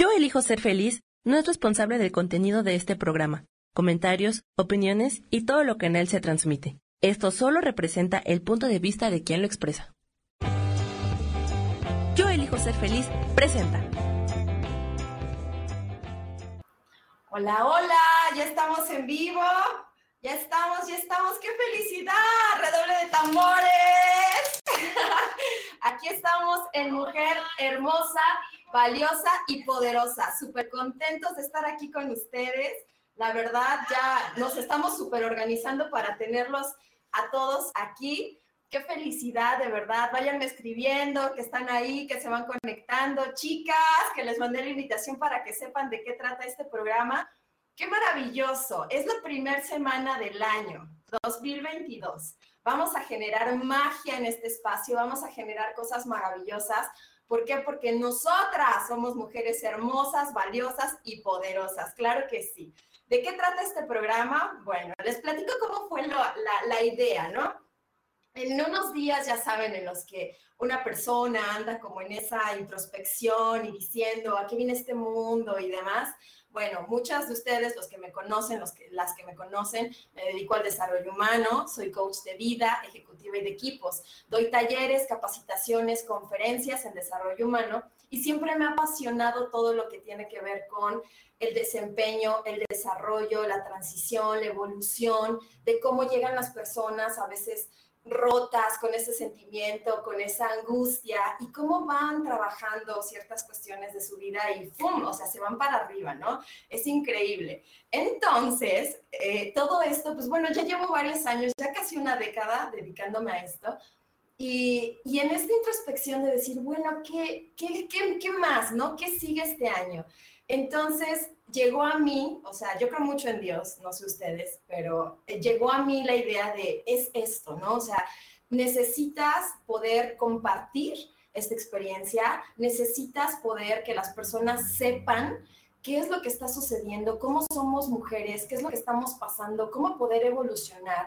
Yo elijo ser feliz no es responsable del contenido de este programa, comentarios, opiniones y todo lo que en él se transmite. Esto solo representa el punto de vista de quien lo expresa. Yo elijo ser feliz presenta. Hola, hola, ya estamos en vivo. Ya estamos, ya estamos. ¡Qué felicidad! Redoble de tambores. Aquí estamos en Mujer Hermosa valiosa y poderosa. Súper contentos de estar aquí con ustedes. La verdad, ya nos estamos súper organizando para tenerlos a todos aquí. Qué felicidad, de verdad. Váyanme escribiendo, que están ahí, que se van conectando. Chicas, que les mandé la invitación para que sepan de qué trata este programa. Qué maravilloso. Es la primera semana del año 2022. Vamos a generar magia en este espacio, vamos a generar cosas maravillosas. ¿Por qué? Porque nosotras somos mujeres hermosas, valiosas y poderosas. Claro que sí. ¿De qué trata este programa? Bueno, les platico cómo fue la, la idea, ¿no? En unos días, ya saben, en los que una persona anda como en esa introspección y diciendo, ¿a qué viene este mundo y demás? Bueno, muchas de ustedes, los que me conocen, las que me conocen, me dedico al desarrollo humano, soy coach de vida, ejecutiva y de equipos. Doy talleres, capacitaciones, conferencias en desarrollo humano y siempre me ha apasionado todo lo que tiene que ver con el desempeño, el desarrollo, la transición, la evolución, de cómo llegan las personas a veces rotas con ese sentimiento, con esa angustia y cómo van trabajando ciertas cuestiones de su vida y ¡pum! O sea, se van para arriba, ¿no? Es increíble. Entonces, eh, todo esto, pues bueno, ya llevo varios años, ya casi una década dedicándome a esto. Y, y en esta introspección de decir, bueno, ¿qué, qué, qué, qué más, no? ¿Qué sigue este año? Entonces llegó a mí, o sea, yo creo mucho en Dios, no sé ustedes, pero eh, llegó a mí la idea de, es esto, ¿no? O sea, necesitas poder compartir esta experiencia, necesitas poder que las personas sepan qué es lo que está sucediendo, cómo somos mujeres, qué es lo que estamos pasando, cómo poder evolucionar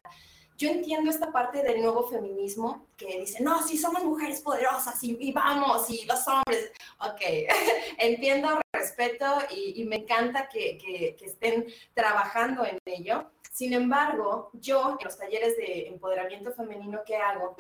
yo entiendo esta parte del nuevo feminismo que dice, no, sí somos mujeres poderosas y, vamos, y los hombres. Ok, entiendo, respeto y, me encanta que, que, que, estén trabajando en ello. Sin embargo, yo en los talleres de empoderamiento femenino que hago,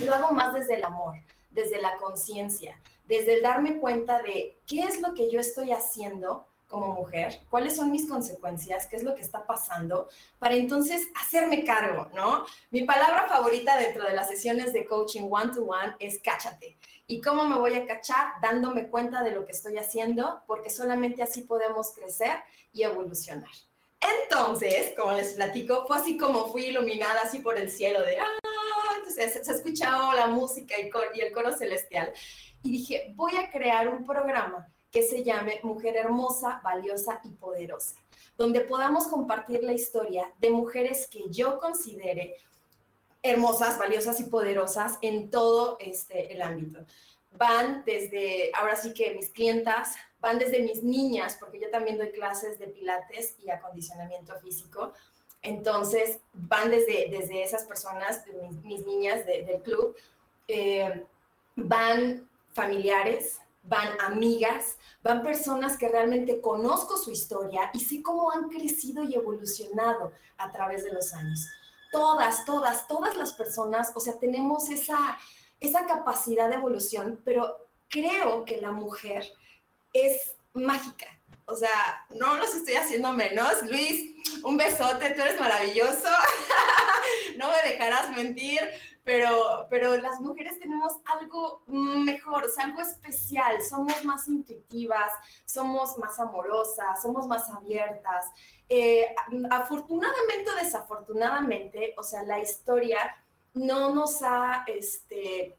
lo hago más desde el amor, desde la conciencia, desde el darme cuenta de qué es lo que yo estoy haciendo como mujer, cuáles son mis consecuencias, qué es lo que está pasando, para entonces hacerme cargo, ¿no? Mi palabra favorita dentro de las sesiones de coaching one-to-one es cáchate. ¿Y cómo me voy a cachar? Dándome cuenta de lo que estoy haciendo, porque solamente así podemos crecer y evolucionar. Entonces, como les platico, fue así como fui iluminada así por el cielo de, ah, entonces se escuchaba la música y el coro celestial. Y dije, voy a crear un programa que se llame Mujer Hermosa, Valiosa y Poderosa, donde podamos compartir la historia de mujeres que yo considere hermosas, valiosas y poderosas en todo este, el ámbito. Van desde, ahora sí que mis clientas, van desde mis niñas, porque yo también doy clases de pilates y acondicionamiento físico. Entonces, van desde, desde esas personas, mis, niñas del club, eh, van familiares, van amigas, van personas que realmente conozco su historia y sé cómo han crecido y evolucionado a través de los años. Todas, todas, todas las personas, o sea, tenemos esa, esa capacidad de evolución, pero creo que la mujer es mágica. O sea, no los estoy haciendo menos. Luis, un besote, tú eres maravilloso. no me dejarás mentir pero, pero las mujeres tenemos algo mejor, o sea, algo especial, somos más intuitivas, somos más amorosas, somos más abiertas. Eh, afortunadamente o desafortunadamente, o sea, la historia no nos ha, este,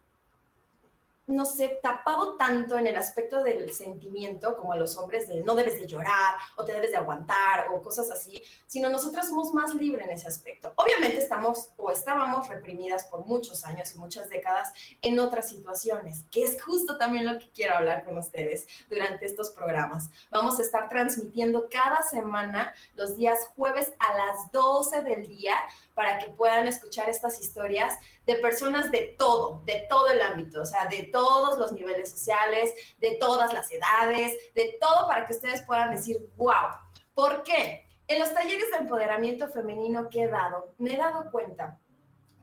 no sé, tapado tanto en el aspecto del sentimiento como a los hombres de no debes de llorar o te debes de aguantar o cosas así, sino nosotras somos más libres en ese aspecto. Obviamente estamos o estábamos reprimidas por muchos años y muchas décadas en otras situaciones, que es justo también lo que quiero hablar con ustedes durante estos programas. Vamos a estar transmitiendo cada semana los días jueves a las 12 del día para que puedan escuchar estas historias de personas de todo, de todo el ámbito, o sea, de todos los niveles sociales, de todas las edades, de todo para que ustedes puedan decir, wow. ¿Por qué? En los talleres de empoderamiento femenino que he dado, me he dado cuenta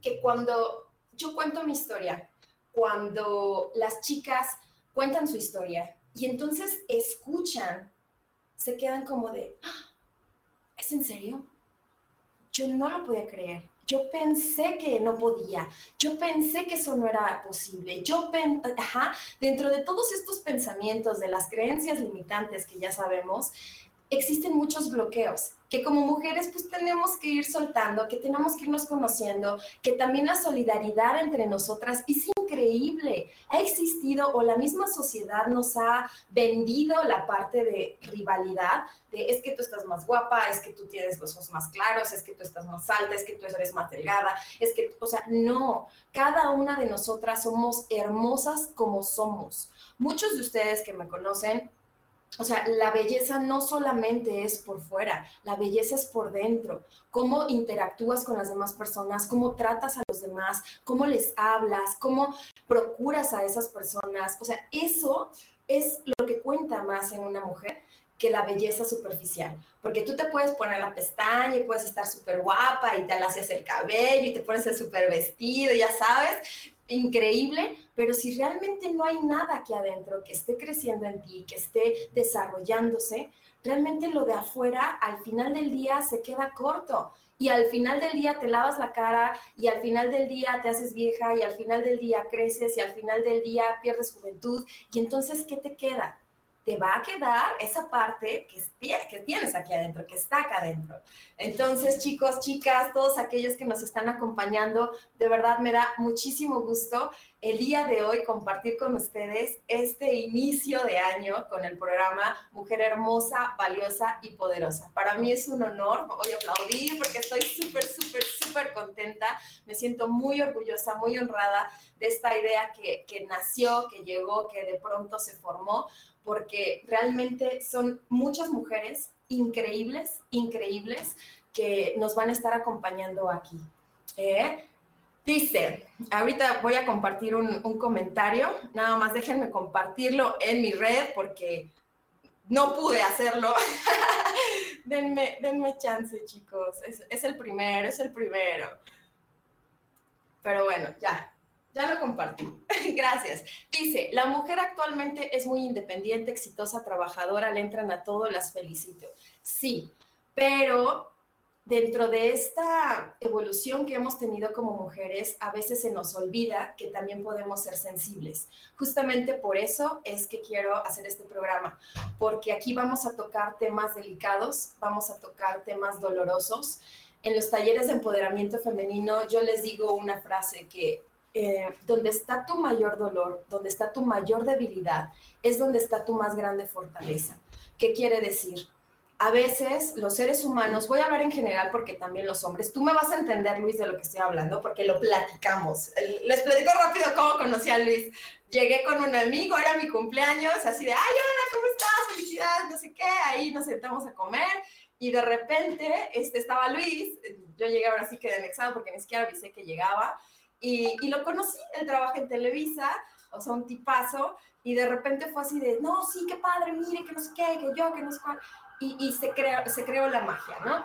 que cuando yo cuento mi historia, cuando las chicas cuentan su historia y entonces escuchan, se quedan como de, ah, ¿es en serio? Yo no lo podía creer. Yo pensé que no podía, yo pensé que eso no era posible, yo, dentro de todos estos pensamientos, de las creencias limitantes que ya sabemos, existen muchos bloqueos que como mujeres pues tenemos que ir soltando, que tenemos que irnos conociendo, que también la solidaridad entre nosotras es increíble. Ha existido o la misma sociedad nos ha vendido la parte de rivalidad, de es que tú estás más guapa, es que tú tienes los ojos más claros, es que tú estás más alta, es que tú eres más delgada, es que, o sea, no, cada una de nosotras somos hermosas como somos. Muchos de ustedes que me conocen o sea, la belleza no solamente es por fuera, la belleza es por dentro. Cómo interactúas con las demás personas, cómo tratas a los demás, cómo les hablas, cómo procuras a esas personas. O sea, eso es lo que cuenta más en una mujer que la belleza superficial. Porque tú te puedes poner la pestaña y puedes estar súper guapa y te haces el cabello y te pones el súper vestido, ya sabes, increíble, pero si realmente no hay nada aquí adentro que esté creciendo en ti, que esté desarrollándose, realmente lo de afuera al final del día se queda corto. Y al final del día te lavas la cara y al final del día te haces vieja y al final del día creces y al final del día pierdes juventud. Y entonces, ¿qué te queda? Te va a quedar esa parte que, que tienes aquí adentro, que está acá adentro. Entonces, chicos, chicas, todos aquellos que nos están acompañando, de verdad me da muchísimo gusto el día de hoy compartir con ustedes este inicio de año con el programa Mujer Hermosa, Valiosa y Poderosa. Para mí es un honor, voy a aplaudir porque estoy súper, súper, súper contenta, me siento muy orgullosa, muy honrada de esta idea que, que nació, que llegó, que de pronto se formó porque realmente son muchas mujeres increíbles, increíbles, que nos van a estar acompañando aquí. ¿eh? Dice, ahorita voy a compartir un, comentario, nada más déjenme compartirlo en mi red porque no pude hacerlo. denme, denme chance, chicos. Es, es el primero, es el primero. Pero bueno, ya, ya lo compartí. Gracias. Dice, la mujer actualmente es muy independiente, exitosa, trabajadora, le entran a todo, las felicito. Sí, pero dentro de esta evolución que hemos tenido como mujeres, a veces se nos olvida que también podemos ser sensibles. Justamente por eso es que quiero hacer este programa, porque aquí vamos a tocar temas delicados, vamos a tocar temas dolorosos. En los talleres de empoderamiento femenino yo les digo una frase que eh, donde está tu mayor dolor, donde está tu mayor debilidad, es donde está tu más grande fortaleza. ¿Qué quiere decir? A veces los seres humanos, voy a hablar en general porque también los hombres, tú me vas a entender, Luis, de lo que estoy hablando, porque lo platicamos. Les platico rápido cómo conocí a Luis. Llegué con un amigo, era mi cumpleaños, así de, ay, hola, ¿cómo estás? Felicidades, no sé qué. Ahí nos sentamos a comer y de repente este, estaba Luis. Yo llegué ahora sí que de anexado porque ni siquiera avisé que llegaba y, lo conocí, él trabaja en Televisa, o sea, un tipazo, y de repente fue así de, no, sí, qué padre, mire, que no sé qué, que yo, que no sé cuál, y, y se, creó, se creó la magia, ¿no?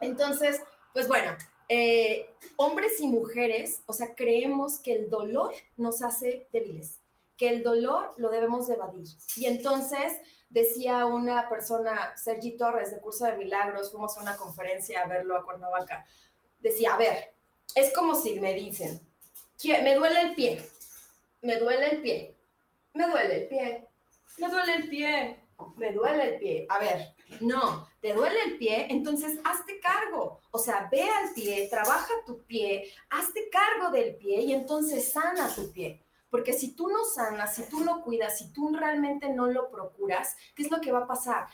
Entonces, pues bueno, eh, hombres y mujeres, o sea, creemos que el dolor nos hace débiles, que el dolor lo debemos evadir. Y entonces decía una persona, Sergi Torres, de Curso de Milagros, fuimos a una conferencia a verlo a Cuernavaca, decía, a ver, es como si me dicen, me duele el pie, me duele el pie, me duele el pie, me duele el pie, me duele el pie. A ver, no, te duele el pie, entonces hazte cargo. O sea, ve al pie, trabaja tu pie, hazte cargo del pie y entonces sana tu pie. Porque si tú no sanas, si tú no cuidas, si tú realmente no lo procuras, ¿qué es lo que va a pasar?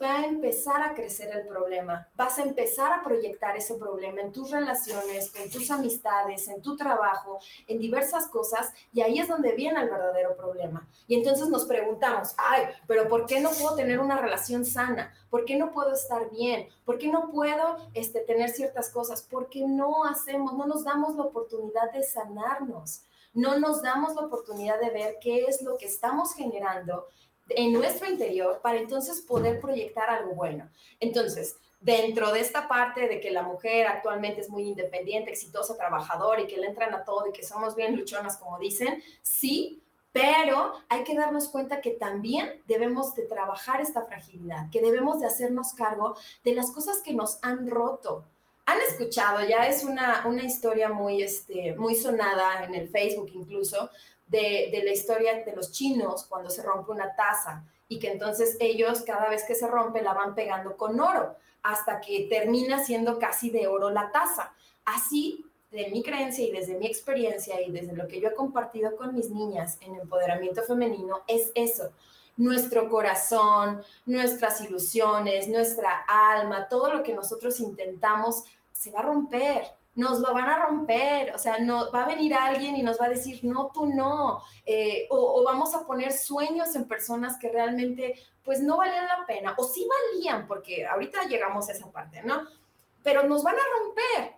Va a empezar a crecer el problema. Vas a empezar a proyectar ese problema en tus relaciones, en tus amistades, en tu trabajo, en diversas cosas, y ahí es donde viene el verdadero problema. Y entonces nos preguntamos, ay, pero ¿por qué no puedo tener una relación sana? ¿Por qué no puedo estar bien? ¿Por qué no puedo este, tener ciertas cosas? ¿Por qué no hacemos, no nos damos la oportunidad de sanarnos? No nos damos la oportunidad de ver qué es lo que estamos generando en nuestro interior para entonces poder proyectar algo bueno. Entonces, dentro de esta parte de que la mujer actualmente es muy independiente, exitosa, trabajadora y que le entran a todo y que somos bien luchonas, como dicen, sí, pero hay que darnos cuenta que también debemos de trabajar esta fragilidad, que debemos de hacernos cargo de las cosas que nos han roto. Han escuchado, ya es una, una historia muy, este, muy sonada en el Facebook incluso, de, la historia de los chinos cuando se rompe una taza y que entonces ellos cada vez que se rompe la van pegando con oro hasta que termina siendo casi de oro la taza. Así, de mi creencia y desde mi experiencia y desde lo que yo he compartido con mis niñas en empoderamiento femenino, es eso. Nuestro corazón, nuestras ilusiones, nuestra alma, todo lo que nosotros intentamos se va a romper nos lo van a romper, o sea, no, va a venir alguien y nos va a decir, no, tú no, eh, o, vamos a poner sueños en personas que realmente, pues, no valían la pena, o sí valían, porque ahorita llegamos a esa parte, ¿no? Pero nos van a romper.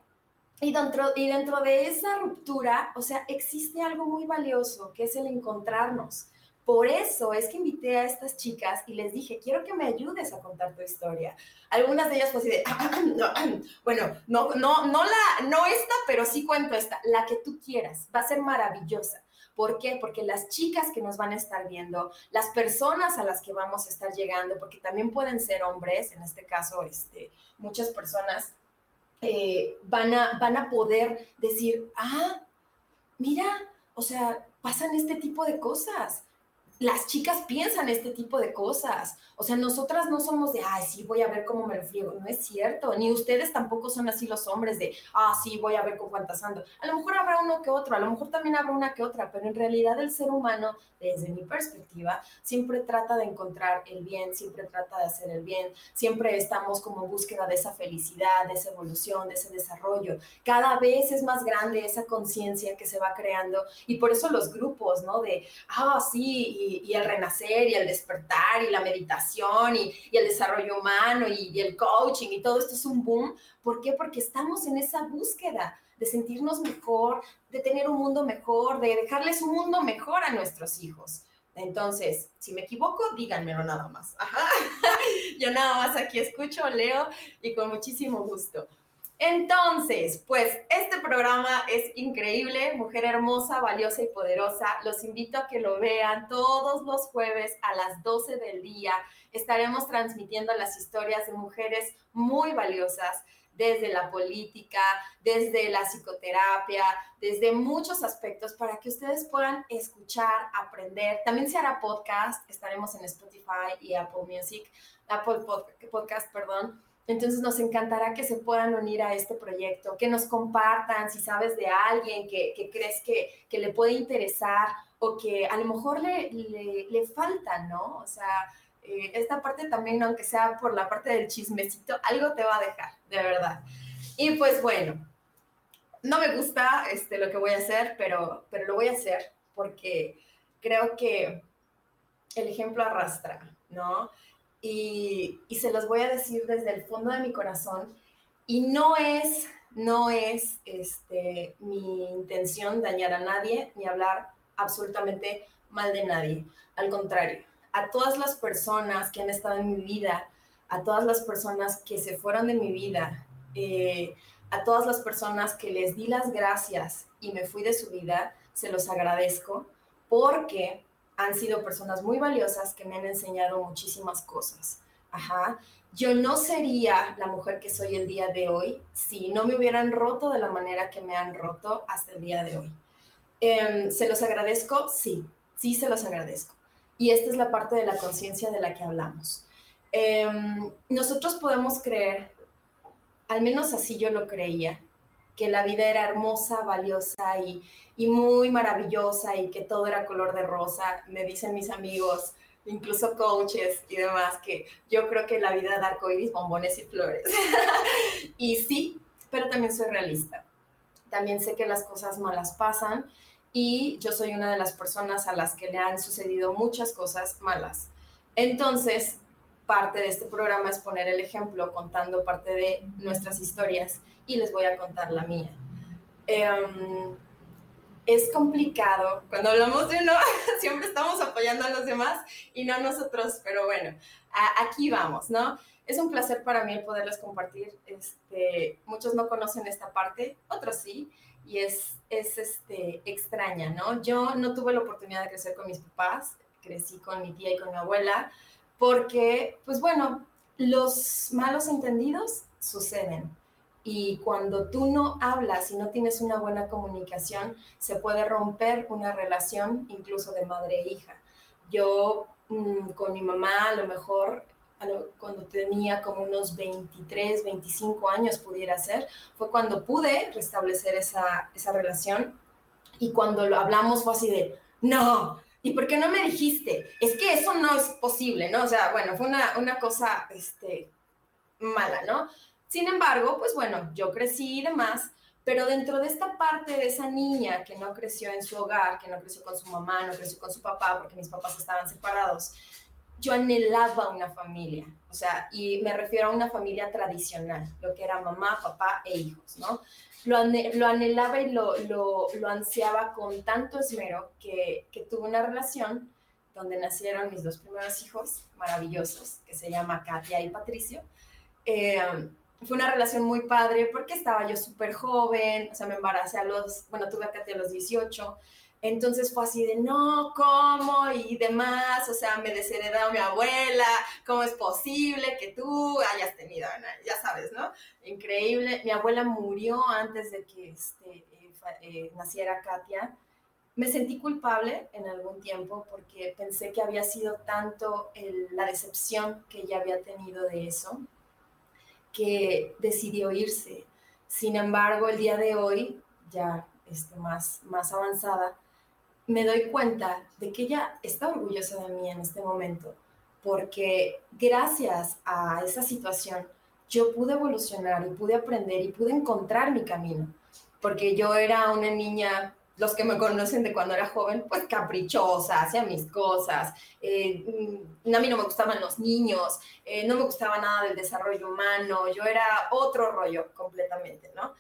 Y dentro, y dentro de esa ruptura, o sea, existe algo muy valioso, que es el encontrarnos. Por eso es que invité a estas chicas y les dije, quiero que me ayudes a contar tu historia. Algunas de ellas pues así de, bueno, no, no, no, la, no esta, pero sí cuento esta, la que tú quieras, va a ser maravillosa. ¿Por qué? Porque las chicas que nos van a estar viendo, las personas a las que vamos a estar llegando, porque también pueden ser hombres, en este caso, este, muchas personas eh, van, a, van a poder decir, ah, mira, o sea, pasan este tipo de cosas las chicas piensan este tipo de cosas. O sea, nosotras no somos de, ay, sí, voy a ver cómo me lo friego. No es cierto. Ni ustedes tampoco son así los hombres de, ah, sí, voy a ver con cuántas ando. A lo mejor habrá uno que otro, a lo mejor también habrá una que otra, pero en realidad el ser humano, desde mi perspectiva, siempre trata de encontrar el bien, siempre trata de hacer el bien, siempre estamos como en búsqueda de esa felicidad, de esa evolución, de ese desarrollo. Cada vez es más grande esa conciencia que se va creando y por eso los grupos, ¿no? De, ah, sí, y, el renacer y el despertar y la meditación y, el desarrollo humano y, y, el coaching y todo esto es un boom. ¿Por qué? Porque estamos en esa búsqueda de sentirnos mejor, de tener un mundo mejor, de dejarles un mundo mejor a nuestros hijos. Entonces, si me equivoco, díganmelo nada más. Ajá. Yo nada más aquí escucho, leo y con muchísimo gusto. Entonces, pues este programa es increíble, mujer hermosa, valiosa y poderosa. Los invito a que lo vean todos los jueves a las 12 del día. Estaremos transmitiendo las historias de mujeres muy valiosas desde la política, desde la psicoterapia, desde muchos aspectos para que ustedes puedan escuchar, aprender. También se hará podcast, estaremos en Spotify y Apple Music, Apple Podcast, perdón entonces nos encantará que se puedan unir a este proyecto, que nos compartan si sabes de alguien que, crees que, le puede interesar o que a lo mejor le, le, falta, ¿no? O sea, eh, esta parte también, aunque sea por la parte del chismecito, algo te va a dejar, de verdad. Y pues bueno, no me gusta este, lo que voy a hacer, pero, pero lo voy a hacer porque creo que el ejemplo arrastra, ¿no? Y, se los voy a decir desde el fondo de mi corazón. Y no es, no es este, mi intención dañar a nadie ni hablar absolutamente mal de nadie. Al contrario, a todas las personas que han estado en mi vida, a todas las personas que se fueron de mi vida, eh, a todas las personas que les di las gracias y me fui de su vida, se los agradezco porque han sido personas muy valiosas que me han enseñado muchísimas cosas. Ajá. Yo no sería la mujer que soy el día de hoy si no me hubieran roto de la manera que me han roto hasta el día de hoy. Em, ¿Se los agradezco? Sí, sí se los agradezco. Y esta es la parte de la conciencia de la que hablamos. Em, nosotros podemos creer, al menos así yo lo creía, que la vida era hermosa, valiosa y, muy maravillosa y que todo era color de rosa. Me dicen mis amigos, incluso coaches y demás, que yo creo que la vida da arcoíris, bombones y flores. y sí, pero también soy realista. También sé que las cosas malas pasan y yo soy una de las personas a las que le han sucedido muchas cosas malas. Entonces, parte de este programa es poner el ejemplo contando parte de nuestras historias y les voy a contar la mía. Em, es complicado. Cuando hablamos de uno, siempre estamos apoyando a los demás y no a nosotros, pero bueno, aquí vamos, ¿no? Es un placer para mí poderles compartir. Este, muchos no conocen esta parte, otros sí, y es, es este, extraña, ¿no? Yo no tuve la oportunidad de crecer con mis papás, crecí con mi tía y con mi abuela, porque, pues bueno, los malos entendidos suceden. Y cuando tú no hablas y no tienes una buena comunicación, se puede romper una relación incluso de madre e hija. Yo mm, con mi mamá a lo mejor cuando tenía como unos 23, 25 años pudiera ser, fue cuando pude restablecer esa, esa relación y cuando lo hablamos fue así de, no, ¿y por qué no me dijiste? Es que eso no es posible, ¿no? O sea, bueno, fue una, una cosa este, mala, ¿no? Sin embargo, pues bueno, yo crecí y demás, pero dentro de esta parte de esa niña que no creció en su hogar, que no creció con su mamá, no creció con su papá, porque mis papás estaban separados, yo anhelaba una familia, o sea, y me refiero a una familia tradicional, lo que era mamá, papá e hijos, ¿no? Lo, anhelaba y lo, ansiaba con tanto esmero que, que tuve una relación donde nacieron mis dos primeros hijos maravillosos, que se llama Katia y Patricio. Eh, fue una relación muy padre porque estaba yo súper joven, o sea, me embaracé a los, bueno, tuve a Katia a los 18, entonces fue así de, no, ¿cómo? Y demás, o sea, me desheredó mi abuela, ¿cómo es posible que tú hayas tenido, ya sabes, ¿no? Increíble, mi abuela murió antes de que este, eh, eh, naciera Katia. Me sentí culpable en algún tiempo porque pensé que había sido tanto la decepción que ella había tenido de eso, que decidió irse. Sin embargo, el día de hoy, ya este, más, más avanzada, me doy cuenta de que ella está orgullosa de mí en este momento, porque gracias a esa situación yo pude evolucionar y pude aprender y pude encontrar mi camino, porque yo era una niña los que me conocen de cuando era joven, pues caprichosa, hacía mis cosas. Eh, mm, a mí no me gustaban los niños, eh, no me gustaba nada del desarrollo humano, yo era otro rollo completamente, ¿no?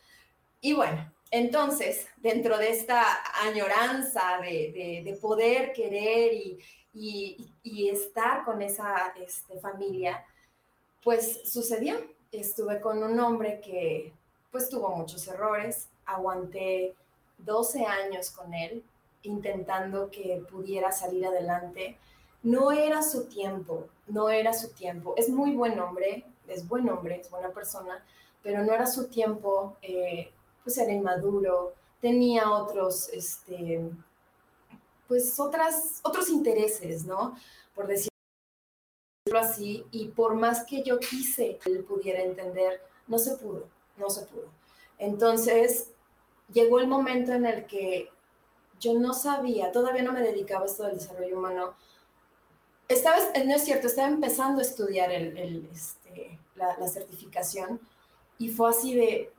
Y bueno, entonces, dentro de esta añoranza de, poder querer y, estar con esa este, familia, pues sucedió. Estuve con un hombre que pues tuvo muchos errores, aguanté 12 años con él, intentando que pudiera salir adelante. No era su tiempo, no era su tiempo. Es muy buen hombre, es buen hombre, es buena persona, pero no era su tiempo, eh, pues era inmaduro, tenía otros, este, pues otras, otros intereses, ¿no? Por decirlo así, y por más que yo quise que él pudiera entender, no se pudo, no se pudo. Entonces, llegó el momento en el que yo no sabía, todavía no me dedicaba a esto del desarrollo humano. Estaba, no es cierto, estaba empezando a estudiar el, este, la, la, certificación y fue así de,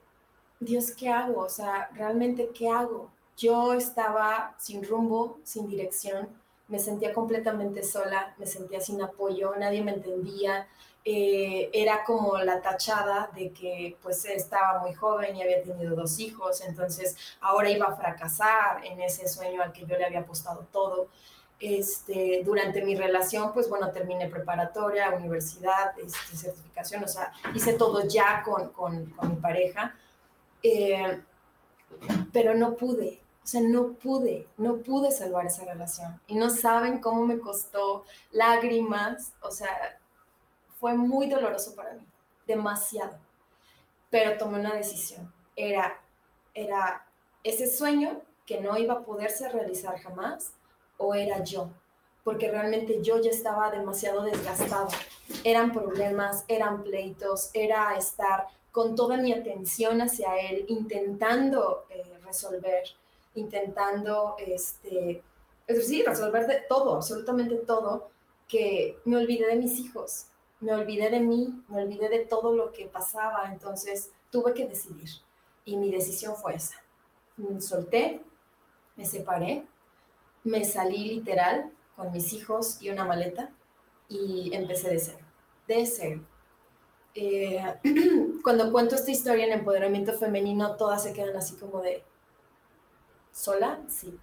Dios, ¿qué hago? O sea, realmente, ¿qué hago? Yo estaba sin rumbo, sin dirección, me sentía completamente sola, me sentía sin apoyo, nadie me entendía, eh, era como la tachada de que pues estaba muy joven y había tenido dos hijos, entonces ahora iba a fracasar en ese sueño al que yo le había apostado todo. Este, durante mi relación, pues bueno, terminé preparatoria, universidad, este, certificación, o sea, hice todo ya con, con, con mi pareja, eh, pero no pude, o sea, no pude, no pude salvar esa relación. Y no saben cómo me costó lágrimas, o sea, fue muy doloroso para mí, demasiado. Pero tomé una decisión. Era, era ese sueño que no iba a poderse realizar jamás o era yo, porque realmente yo ya estaba demasiado desgastado. Eran problemas, eran pleitos, era estar con toda mi atención hacia él, intentando eh, resolver, intentando, este, es decir, resolver todo, absolutamente todo, que me olvidé de mis hijos, me olvidé de mí, me olvidé de todo lo que pasaba, entonces tuve que decidir. Y mi decisión fue esa. Me solté, me separé, me salí literal con mis hijos y una maleta y empecé de cero, de cero. Eh, cuando cuento esta historia en empoderamiento femenino, todas se quedan así como de, ¿sola? Sí.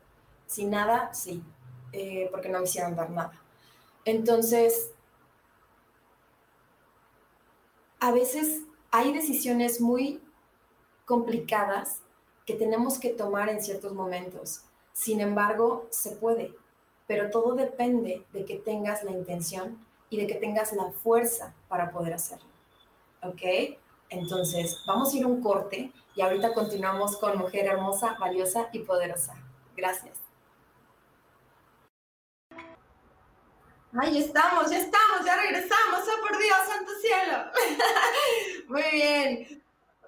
Sin nada, sí. Eh, porque no me dar nada. Entonces, a veces hay decisiones muy complicadas que tenemos que tomar en ciertos momentos. Sin embargo, se puede, pero todo depende de que tengas la intención y de que tengas la fuerza para poder hacerlo. ¿Ok? Entonces, vamos a ir a un corte y ahorita continuamos con Mujer Hermosa, Valiosa y Poderosa. Gracias. Ay, estamos, ya estamos, ya regresamos. ¡Oh, por Dios, santo cielo! Muy bien.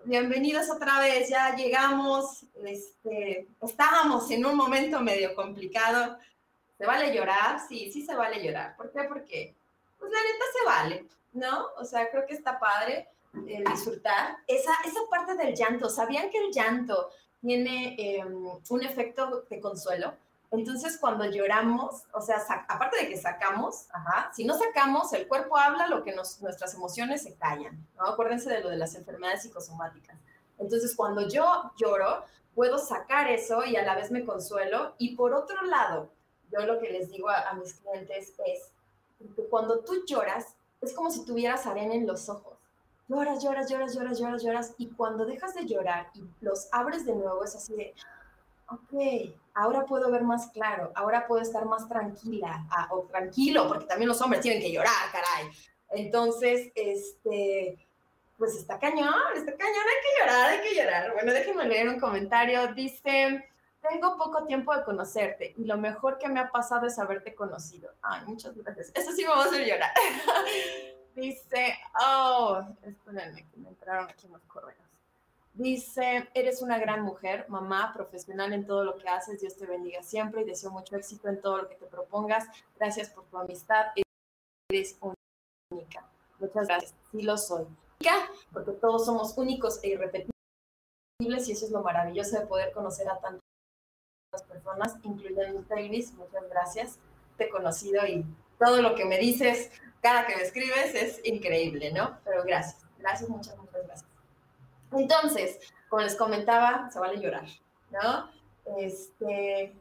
Bienvenidos otra vez. Ya llegamos. Este, estábamos en un momento medio complicado. ¿Se vale llorar? Sí, sí se vale llorar. ¿Por qué? Porque, pues la neta se vale, ¿no? O sea, creo que está padre eh, disfrutar. Esa, esa parte del llanto, ¿sabían que el llanto tiene em, un efecto de consuelo? Entonces, cuando lloramos, o sea, aparte de que sacamos, si no sacamos, el cuerpo habla lo que nuestras emociones se callan, ¿no? Acuérdense de lo de las enfermedades psicosomáticas. Entonces, cuando yo lloro, puedo sacar eso y a la vez me consuelo. Y por otro lado, yo lo que les digo a, a mis clientes es que cuando tú lloras, es como si tuvieras arena en los ojos. Lloras, lloras, lloras, lloras, lloras, lloras. Y cuando dejas de llorar y los abres de nuevo, es así de, ok, ahora puedo ver más claro, ahora puedo estar más tranquila ah, o tranquilo, porque también los hombres tienen que llorar, caray. Entonces, este, pues está cañón, está cañón, hay que llorar, hay que llorar. Bueno, déjenme leer un comentario. Dice, tengo poco tiempo de conocerte y lo mejor que me ha pasado es haberte conocido. Ay, muchas gracias. Eso sí me va a hacer llorar. Dice, oh, espérenme que me entraron aquí unos correos. Dice, eres una gran mujer, mamá, profesional en todo lo que haces. Dios te bendiga siempre y deseo mucho éxito en todo lo que te propongas. Gracias por tu amistad. Eres única. Muchas gracias. Sí lo soy. Porque todos somos únicos e irrepetibles y eso es lo maravilloso de poder conocer a tantas personas, incluyendo Iris. Muchas gracias. Te he conocido y todo lo que me dices, cada que me escribes es increíble, ¿no? Pero gracias. Gracias, muchas, muchas gracias. Entonces, como les comentaba, se vale llorar, ¿no? Este,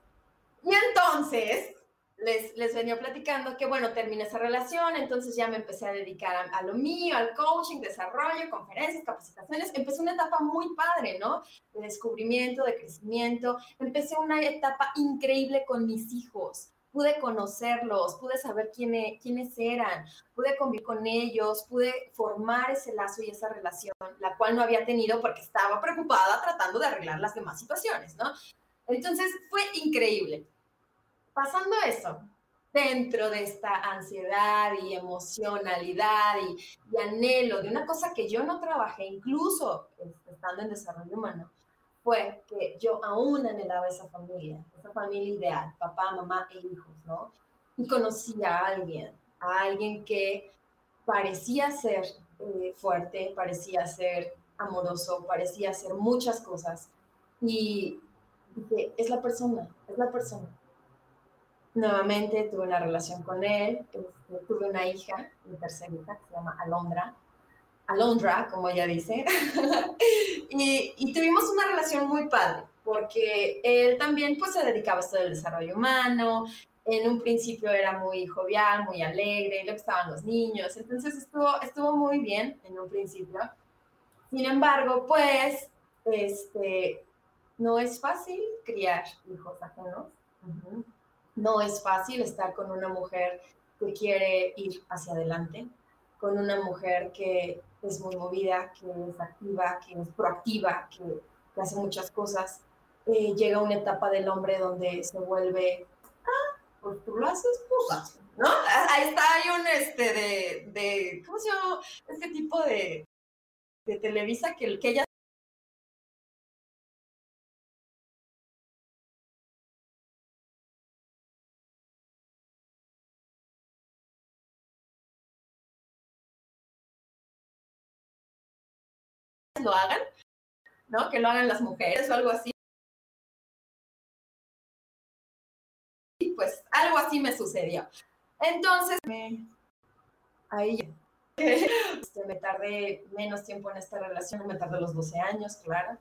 y entonces, les, les venía platicando que, bueno, terminé esa relación, entonces ya me empecé a dedicar a, a, lo mío, al coaching, desarrollo, conferencias, capacitaciones. Empecé una etapa muy padre, ¿no? De descubrimiento, de crecimiento. Empecé una etapa increíble con mis hijos pude conocerlos, pude saber quién, quiénes eran, pude convivir con ellos, pude formar ese lazo y esa relación, la cual no había tenido porque estaba preocupada tratando de arreglar las demás situaciones, ¿no? Entonces fue increíble. Pasando eso, dentro de esta ansiedad y emocionalidad y, y anhelo de una cosa que yo no trabajé, incluso este, estando en desarrollo humano, fue que yo aún anhelaba esa familia, esa familia ideal, papá, mamá e hijos, ¿no? Y conocí a alguien, a alguien que parecía ser eh, fuerte, parecía ser amoroso, parecía ser muchas cosas. Y dije, es la persona, es la persona. Nuevamente tuve una relación con él, este, tuve una hija, mi tercera hija, que se llama Alondra, Alondra, como ella dice, y, tuvimos una relación muy padre, porque él también pues se dedicaba a esto del desarrollo humano, en un principio era muy jovial, muy alegre, le gustaban los niños, entonces estuvo, estuvo muy bien en un principio. Sin embargo, pues, este, no es fácil criar hijos ajenos, no es fácil estar con una mujer que quiere ir hacia adelante, con una mujer que es muy movida, que es activa, que es proactiva, que, hace muchas cosas, eh, llega una etapa del hombre donde se vuelve, ah, pues tú lo haces, pues ¿no? Ahí está, hay un, este, de, de, ¿cómo se llama? Este tipo de, de Televisa que, que ella lo hagan, ¿no? Que lo hagan las mujeres o algo así. Y pues algo así me sucedió. Entonces, me, ahí este, me tardé menos tiempo en esta relación, me tardé los 12 años, claro,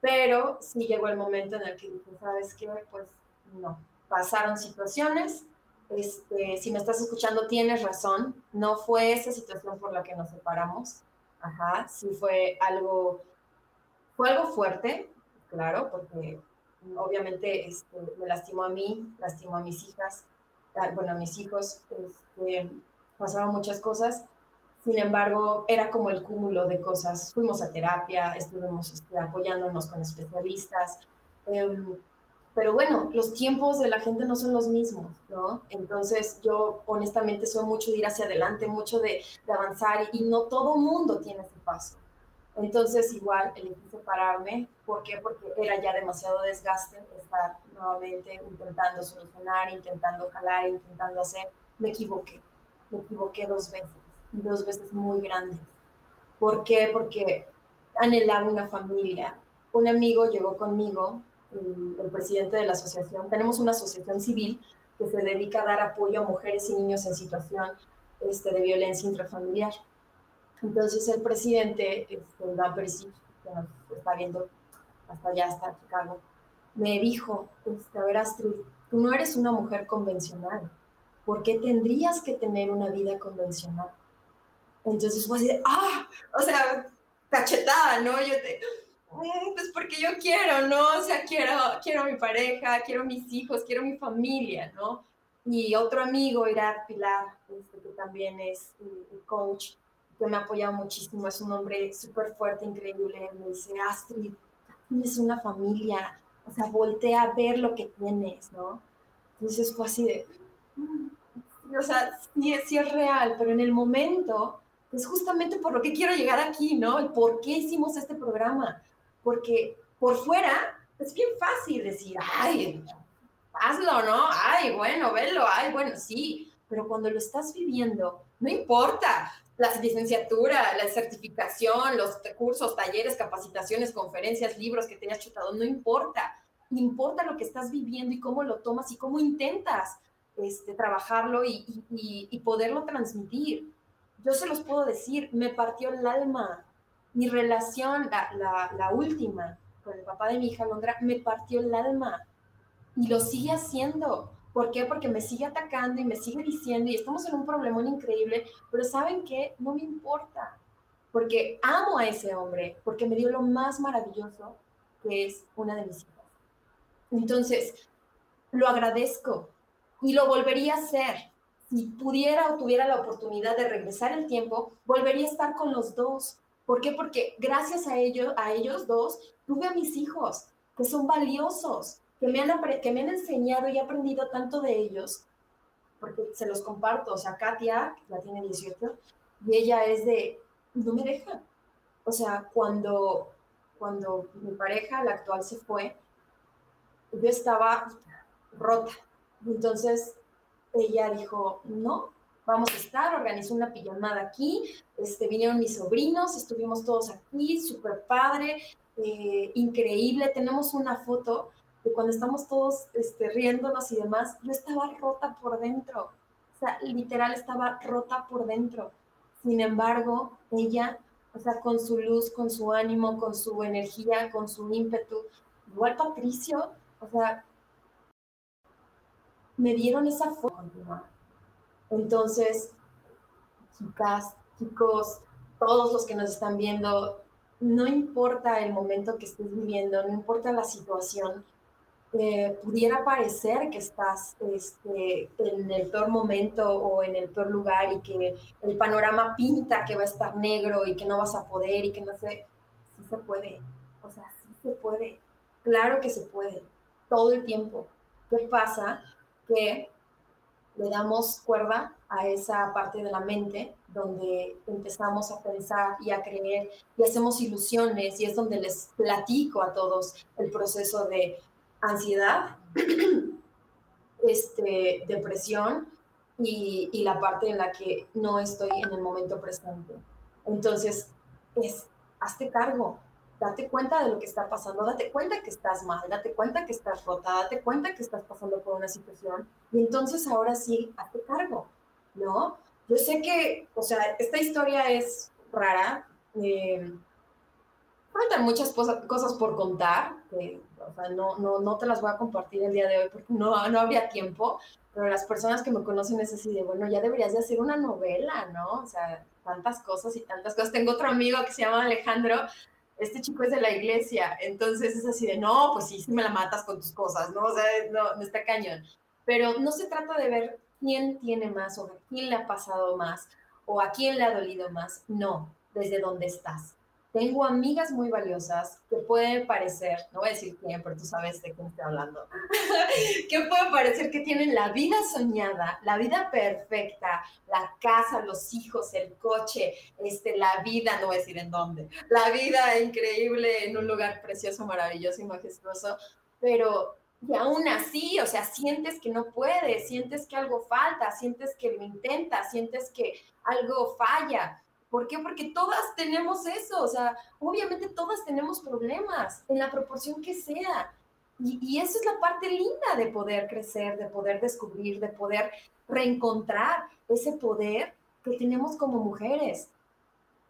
pero sí llegó el momento en el que dije, ¿sabes qué? Pues no, pasaron situaciones, este, si me estás escuchando tienes razón, no fue esa situación por la que nos separamos, ajá, sí fue algo, fue algo fuerte, claro, porque obviamente este, me lastimó a mí, lastimó a mis hijas, bueno, a mis hijos, este, pasaron muchas cosas, sin embargo, era como el cúmulo de cosas. Fuimos a terapia, estuvimos este, apoyándonos con especialistas. Em, pero bueno, los tiempos de la gente no son los mismos, ¿no? Entonces yo honestamente soy mucho de ir hacia adelante, mucho de, de avanzar y, no todo mundo tiene ese paso. Entonces igual elegí separarme. ¿Por qué? Porque era ya demasiado desgaste estar nuevamente intentando solucionar, intentando jalar, intentando hacer. Me equivoqué, me equivoqué dos veces dos veces muy grandes. ¿Por qué? Porque anhelaba una familia. Un amigo llegó conmigo, el, presidente de la asociación. Tenemos una asociación civil que se dedica a dar apoyo a mujeres y niños en situación este, de violencia intrafamiliar. Entonces el presidente, este, Dan que nos está viendo hasta allá, hasta Chicago, me dijo, este, a ver Astrid, tú no eres una mujer convencional. ¿Por qué tendrías que tener una vida convencional? Entonces fue así ah, o sea, cachetada, ¿no? Yo te, pues porque yo quiero, ¿no? O sea, quiero, quiero mi pareja, quiero mis hijos, quiero mi familia, ¿no? Y otro amigo, Irat Pilar, este, que también es un coach, que me ha apoyado muchísimo, es un hombre súper fuerte, increíble, me dice, Astrid, tienes una familia, o sea, voltea a ver lo que tienes, ¿no? Entonces fue así de, mm, o sea, sí, sí es real, pero en el momento es justamente por lo que quiero llegar aquí, ¿no? El por qué hicimos este programa. Porque por fuera es bien fácil decir, ay, hazlo, ¿no? Ay, bueno, velo, ay, bueno, sí. Pero cuando lo estás viviendo, no importa la licenciatura, la certificación, los cursos, talleres, capacitaciones, conferencias, libros que tenías chutado, no importa. Importa lo que estás viviendo y cómo lo tomas y cómo intentas este, trabajarlo y, y poderlo transmitir yo se los puedo decir, me partió el alma. Mi relación, la, última, con el papá de mi hija Londra, me partió el alma. Y lo sigue haciendo. ¿Por qué? Porque me sigue atacando y me sigue diciendo, y estamos en un problemón increíble, pero ¿saben qué? No me importa. Porque amo a ese hombre, porque me dio lo más maravilloso, que es una de mis hijas. Entonces, lo agradezco y lo volvería a hacer si pudiera o tuviera la oportunidad de regresar el tiempo, volvería a estar con los dos. ¿Por qué? Porque gracias a ellos, a ellos dos, tuve a mis hijos, que son valiosos, que me han, que me han enseñado y aprendido tanto de ellos, porque se los comparto. O sea, Katia, la tiene 18, y ella es de, no me deja. O sea, cuando, cuando mi pareja, la actual, se fue, yo estaba rota. Entonces, ella dijo, no, vamos a estar, organizó una pijamada aquí, este, vinieron mis sobrinos, estuvimos todos aquí, súper padre, eh, increíble, tenemos una foto de cuando estamos todos este, riéndonos y demás, yo estaba rota por dentro, o sea, literal estaba rota por dentro. Sin embargo, ella, o sea, con su luz, con su ánimo, con su energía, con su ímpetu, igual Patricio, o sea, me dieron esa forma. Entonces, chicas, chicos, todos los que nos están viendo, no importa el momento que estés viviendo, no importa la situación, eh, pudiera parecer que estás este, en el peor momento o en el peor lugar y que el panorama pinta que va a estar negro y que no vas a poder y que no sé, sí se puede, o sea, sí se puede, claro que se puede, todo el tiempo. ¿Qué pasa? que le damos cuerda a esa parte de la mente donde empezamos a pensar y a creer y hacemos ilusiones y es donde les platico a todos el proceso de ansiedad, este, depresión y, la parte en la que no estoy en el momento presente. Entonces, es hazte cargo, date cuenta de lo que está pasando, date cuenta que estás mal, date cuenta que estás rota, date cuenta que estás pasando por una situación y entonces ahora sí, hazte cargo, ¿no? Yo sé que, o sea, esta historia es rara, eh, muchas cosas por contar, o sea, no, no, no te las voy a compartir el día de hoy porque no, no habría tiempo, pero las personas que me conocen es así de, bueno, ya deberías de hacer una novela, ¿no? O sea, tantas cosas y tantas cosas. Tengo otro amigo que se llama Alejandro, este chico es de la iglesia, entonces es así de, no, pues sí, sí me la matas con tus cosas, ¿no? O sea, no, no está cañón. Pero no se trata de ver quién tiene más o quién le ha pasado más o a quién le ha dolido más, no, desde dónde estás. Tengo amigas muy valiosas que pueden parecer, no voy a decir quién, pero tú sabes de quién estoy hablando, que pueden parecer que tienen la vida soñada, la vida perfecta, la casa, los hijos, el coche, este, la vida, no voy a decir en dónde, la vida increíble en un lugar precioso, maravilloso y majestuoso, pero y aún así, o sea, sientes que no puedes, sientes que algo falta, sientes que lo intentas, sientes que algo falla. ¿Por qué? Porque todas tenemos eso, o sea, obviamente todas tenemos problemas en la proporción que sea. Y, y eso es la parte linda de poder crecer, de poder descubrir, de poder reencontrar ese poder que tenemos como mujeres.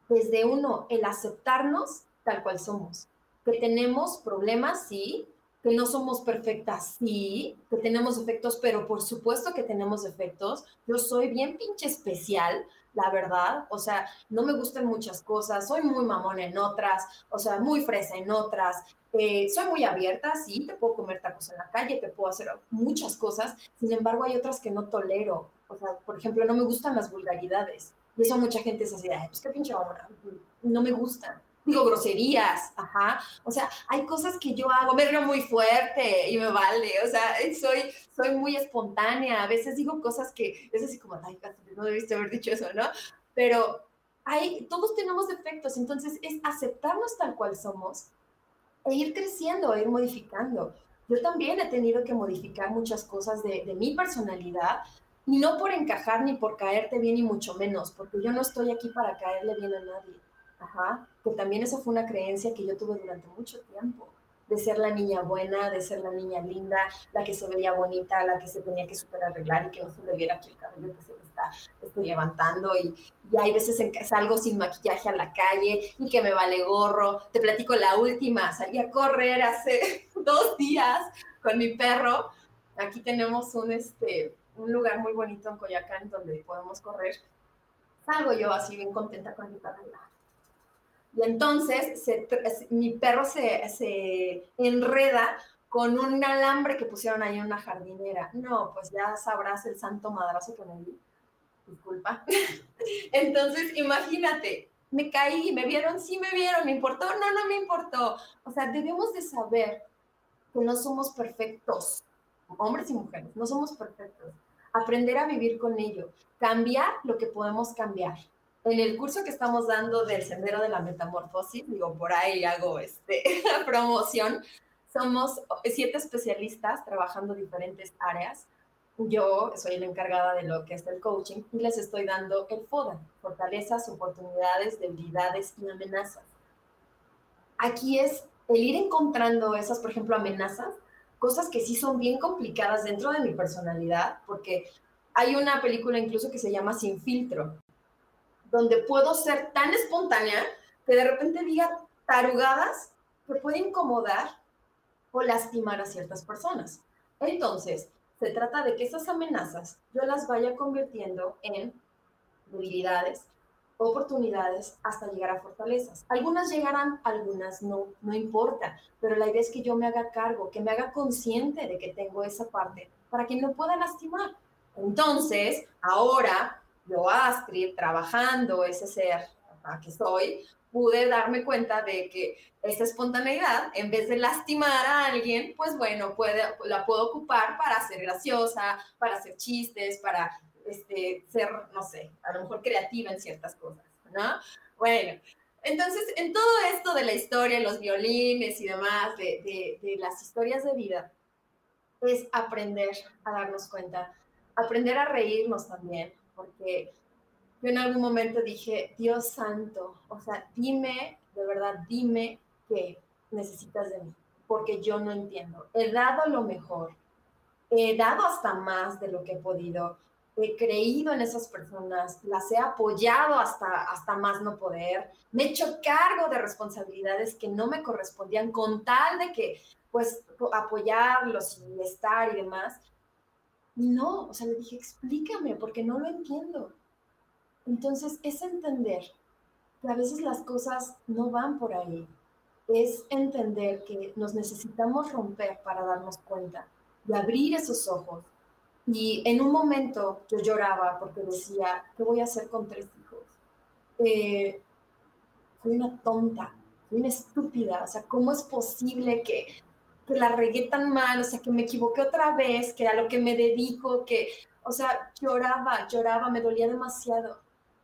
Desde uno, el aceptarnos tal cual somos. Que tenemos problemas, sí, que no somos perfectas, sí, que tenemos defectos, pero por supuesto que tenemos defectos. Yo soy bien pinche especial, la verdad. O sea, no me gustan muchas cosas, soy muy mamón en otras, o sea, muy fresa en otras. Eh, soy muy abierta, sí, te puedo comer tacos en la calle, te puedo hacer muchas cosas. Sin embargo, hay otras que no tolero. O sea, por ejemplo, no me gustan las vulgaridades. Y eso mucha gente así, Ay, pues qué pinche no me gustan digo groserías, ajá, o sea, hay cosas que yo hago, me río muy fuerte y me vale, o sea, soy, soy muy espontánea, a veces digo cosas que es así como, ay, no debiste haber dicho eso, ¿no? Pero hay, todos tenemos defectos, entonces es aceptarnos tal cual somos e ir creciendo, e ir modificando. Yo también he tenido que modificar muchas cosas de, de mi personalidad, y no por encajar ni por caerte bien y mucho menos, porque yo no estoy aquí para caerle bien a nadie. Ajá, que también esa fue una creencia que yo tuve durante mucho tiempo, de ser la niña buena, de ser la niña linda, la que se veía bonita, la que se tenía que super arreglar y que no se le viera aquí el cabello que se le está estoy levantando y, y, hay veces en que salgo sin maquillaje a la calle y que me vale gorro. Te platico la última, salí a correr hace dos días con mi perro. Aquí tenemos un, este, un lugar muy bonito en Coyacán donde podemos correr. Salgo yo así bien contenta con mi perro y entonces mi perro se, se, enreda con un alambre que pusieron ahí en una jardinera. No, pues ya sabrás el santo madrazo que me di. Disculpa. Entonces, imagínate, me caí, me vieron, sí me vieron, me importó, no, no me importó. O sea, debemos de saber que no somos perfectos, hombres y mujeres, no somos perfectos. Aprender a vivir con ello, cambiar lo que podemos cambiar en el curso que estamos dando del Sendero de la Metamorfosis, digo, por ahí hago este, promoción, somos siete especialistas trabajando diferentes áreas. Yo soy la encargada de lo que es el coaching y les estoy dando el FODA, fortalezas, oportunidades, debilidades y amenazas. Aquí es el ir encontrando esas, por ejemplo, amenazas, cosas que sí son bien complicadas dentro de mi personalidad, porque hay una película incluso que se llama Sin filtro, donde puedo ser tan espontánea que de repente diga tarugadas que pueden incomodar o lastimar a ciertas personas. Entonces, se trata de que esas amenazas yo las vaya convirtiendo en debilidades, oportunidades hasta llegar a fortalezas. Algunas llegarán, algunas no, no importa, pero la idea es que yo me haga cargo, que me haga consciente de que tengo esa parte para que no pueda lastimar. Entonces, ahora yo, Astrid, trabajando ese ser que soy, pude darme cuenta de que esa espontaneidad, en vez de lastimar a alguien, pues bueno, puede, la puedo ocupar para ser graciosa, para hacer chistes, para este, ser, no sé, a lo mejor creativa en ciertas cosas, ¿no? Bueno, entonces, en todo esto de la historia, los violines y demás, de, de, de las historias de vida, es aprender a darnos cuenta, aprender a reírnos también, porque yo en algún momento dije, Dios santo, o sea, dime de verdad, dime qué necesitas de mí, porque yo no entiendo. He dado lo mejor, he dado hasta más de lo que he podido, he creído en esas personas, las he apoyado hasta, hasta más no poder, me he hecho cargo de responsabilidades que no me correspondían con tal de que, pues, apoyarlos y estar y demás. No, o sea, le dije, explícame, porque no lo entiendo. Entonces, es entender que a veces las cosas no van por ahí. Es entender que nos necesitamos romper para darnos cuenta y abrir esos ojos y en un momento yo lloraba porque decía, ¿qué voy a hacer con tres hijos? Eh, soy una tonta, soy una estúpida, o sea, ¿cómo es posible que, que la regué tan mal, o sea, que me equivoqué otra vez, que a lo que me dedico, que, o sea, lloraba, lloraba, me dolía demasiado,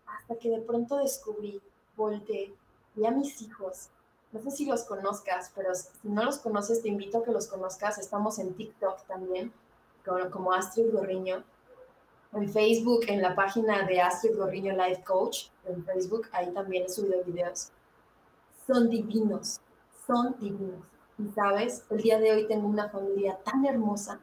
hasta que de pronto descubrí, volteé, vi a mis hijos, no sé si los conozcas, pero si no los conoces, te invito a que los conozcas, estamos en TikTok también, como Astrid Gorriño. En Facebook, en la página de Astrid Gorriño Life Coach, en Facebook, ahí también he subido videos. Son divinos, son divinos. Y sabes, el día de hoy tengo una familia tan hermosa,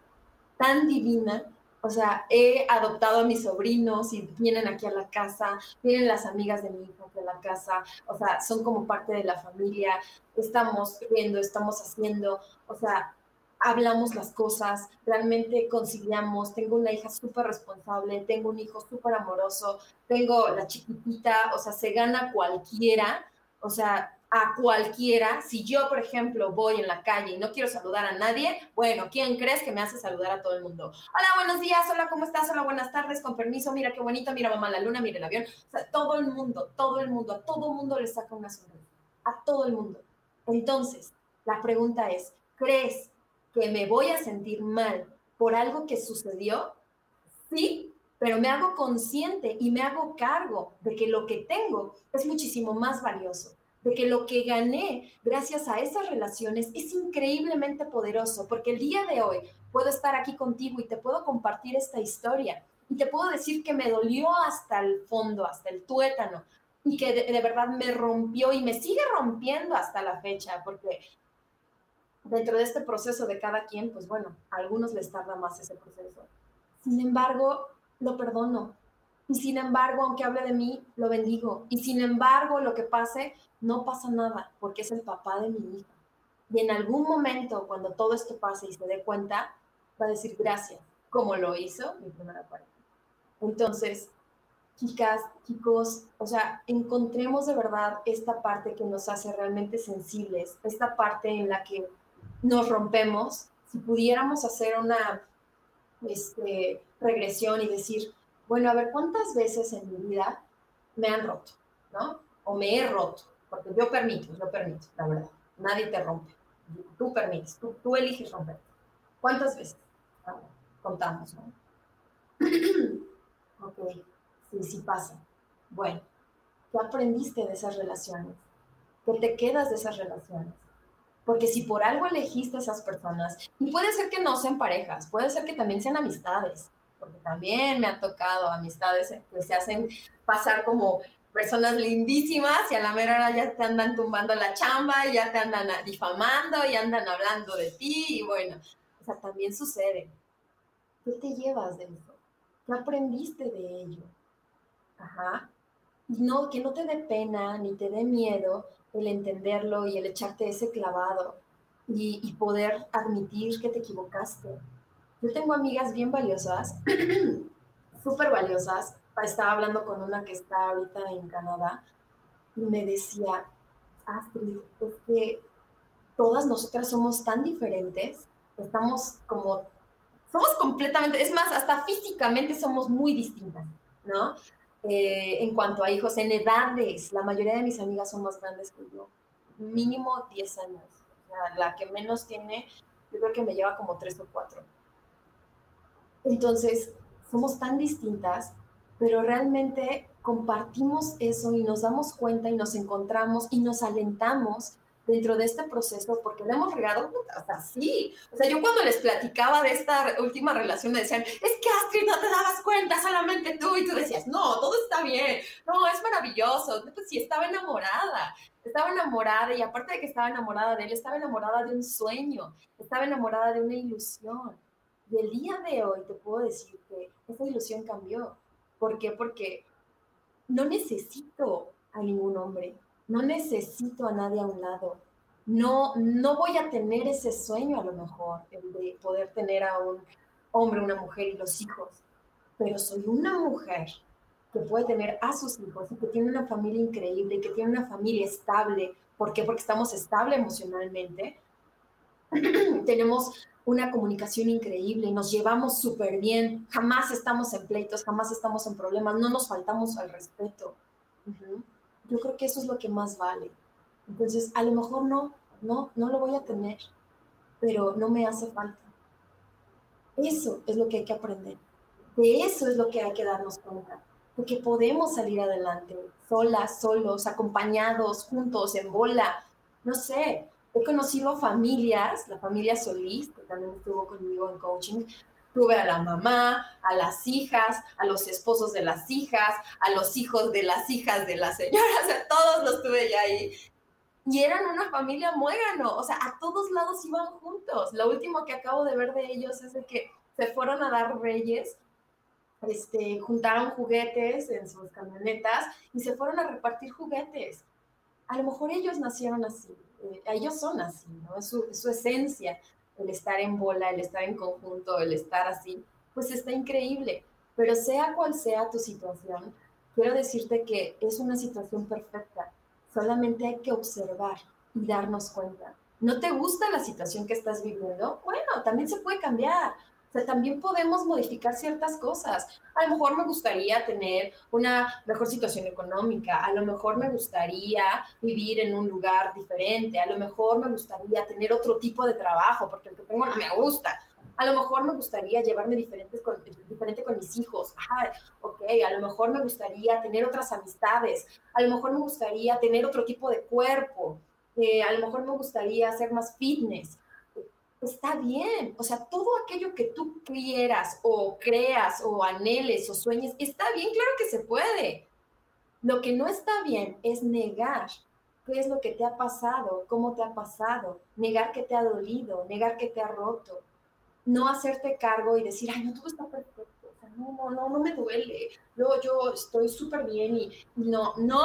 tan divina. O sea, he adoptado a mis sobrinos y vienen aquí a la casa, vienen las amigas de mi hijo a la casa, o sea, son como parte de la familia, estamos viendo, estamos haciendo, o sea, hablamos las cosas, realmente conciliamos, tengo una hija súper responsable, tengo un hijo súper amoroso, tengo la chiquitita, o sea, se gana cualquiera, o sea, a cualquiera. Si yo, por ejemplo, voy en la calle y no quiero saludar a nadie, bueno, ¿quién crees que me hace saludar a todo el mundo? Hola, buenos días, hola, ¿cómo estás? Hola, buenas tardes, con permiso, mira qué bonito, mira mamá la luna, mira el avión. O sea, todo el mundo, todo el mundo, a todo el mundo le saca una sonrisa, a todo el mundo. Entonces, la pregunta es, ¿crees que me voy a sentir mal por algo que sucedió, sí, pero me hago consciente y me hago cargo de que lo que tengo es muchísimo más valioso, de que lo que gané gracias a esas relaciones es increíblemente poderoso, porque el día de hoy puedo estar aquí contigo y te puedo compartir esta historia y te puedo decir que me dolió hasta el fondo, hasta el tuétano, y que de, de verdad me rompió y me sigue rompiendo hasta la fecha, porque dentro de este proceso de cada quien, pues bueno, a algunos les tarda más ese proceso. Sin embargo, lo perdono. Y sin embargo, aunque hable de mí, lo bendigo. Y sin embargo, lo que pase, no pasa nada, porque es el papá de mi hija. Y en algún momento, cuando todo esto pase y se dé cuenta, va a decir gracias, como lo hizo mi primera pareja. Entonces, chicas, chicos, o sea, encontremos de verdad esta parte que nos hace realmente sensibles, esta parte en la que nos rompemos, si pudiéramos hacer una este, regresión y decir, bueno, a ver, ¿cuántas veces en mi vida me han roto? ¿No? O me he roto, porque yo permito, yo permito, la verdad. Nadie te rompe. Tú permites, tú, tú eliges romper. ¿Cuántas veces? contamos, ¿no? ok, sí, sí pasa. Bueno, ¿qué aprendiste de esas relaciones? ¿Qué te quedas de esas relaciones? Porque si por algo elegiste a esas personas, y puede ser que no sean parejas, puede ser que también sean amistades, porque también me han tocado amistades que se hacen pasar como personas lindísimas y a la mera hora ya te andan tumbando la chamba, y ya te andan difamando y andan hablando de ti y bueno, o sea, también sucede. ¿Qué te llevas de eso? ¿Qué aprendiste de ello? Ajá. Y no, que no te dé pena ni te dé miedo el entenderlo y el echarte ese clavado y, poder admitir que te equivocaste. Yo tengo amigas bien valiosas, súper valiosas. Estaba hablando con una que está ahorita en Canadá y me decía, Astrid, es que todas nosotras somos tan diferentes, estamos como, somos completamente, es más, hasta físicamente somos muy distintas, ¿no? Eh, en cuanto a hijos, en edades, la mayoría de mis amigas son más grandes que yo, mínimo 10 años. la que menos tiene, yo creo que me lleva como 3 o 4. Entonces, somos tan distintas, pero realmente compartimos eso y nos damos cuenta y nos encontramos y nos alentamos dentro de este proceso, porque le hemos regado, o sea, sí. O sea, yo cuando les platicaba de esta última relación me decían, es que Astrid no te dabas cuenta, solamente tú, y tú decías, no, todo está bien, no, es maravilloso. Pues sí, estaba enamorada, estaba enamorada, y aparte de que estaba enamorada de él, estaba enamorada de un sueño, estaba enamorada de una ilusión. Y el día de hoy te puedo decir que esa ilusión cambió. ¿Por qué? Porque no necesito a ningún hombre no necesito a nadie a un lado. No, no voy a tener ese sueño a lo mejor, de poder tener a un hombre, una mujer y los hijos, pero soy una mujer que puede tener a sus hijos y que tiene una familia increíble que tiene una familia estable. ¿Por qué? Porque estamos estable emocionalmente. Tenemos una comunicación increíble, nos llevamos súper bien, jamás estamos en pleitos, jamás estamos en problemas, no nos faltamos al respeto yo creo que eso es lo que más vale. Entonces, a lo mejor no, no, no lo voy a tener, pero no me hace falta. Eso es lo que hay que aprender. De eso es lo que hay que darnos cuenta. Porque podemos salir adelante, solas, solos, acompañados, juntos, en bola. No sé, he conocido familias, la familia Solís, que también estuvo conmigo en coaching, Tuve a la mamá, a las hijas, a los esposos de las hijas, a los hijos de las hijas de las señoras, a todos los tuve ya ahí. Y eran una familia muégano, o sea, a todos lados iban juntos. Lo último que acabo de ver de ellos es de que se fueron a dar reyes, este, juntaron juguetes en sus camionetas y se fueron a repartir juguetes. A lo mejor ellos nacieron así, ellos son así, ¿no? Es su, es su esencia el estar en bola, el estar en conjunto, el estar así, pues está increíble. Pero sea cual sea tu situación, quiero decirte que es una situación perfecta. Solamente hay que observar y darnos cuenta. ¿No te gusta la situación que estás viviendo? Bueno, también se puede cambiar también podemos modificar ciertas cosas. A lo mejor me gustaría tener una mejor situación económica, a lo mejor me gustaría vivir en un lugar diferente, a lo mejor me gustaría tener otro tipo de trabajo, porque el que tengo no me gusta. A lo mejor me gustaría llevarme diferentes con, diferente con mis hijos. Ah, a lo mejor me gustaría tener otras amistades. A lo mejor me gustaría tener otro tipo de cuerpo. Eh, a lo mejor me gustaría hacer más fitness está bien. O sea, todo aquello que tú quieras o creas o anheles o sueñes, está bien, claro que se puede. Lo que no está bien es negar qué es lo que te ha pasado, cómo te ha pasado, negar que te ha dolido, negar que te ha roto, no hacerte cargo y decir, ay, no, todo está perfecto, no, no, no, no me duele, yo, yo estoy súper bien y no, no,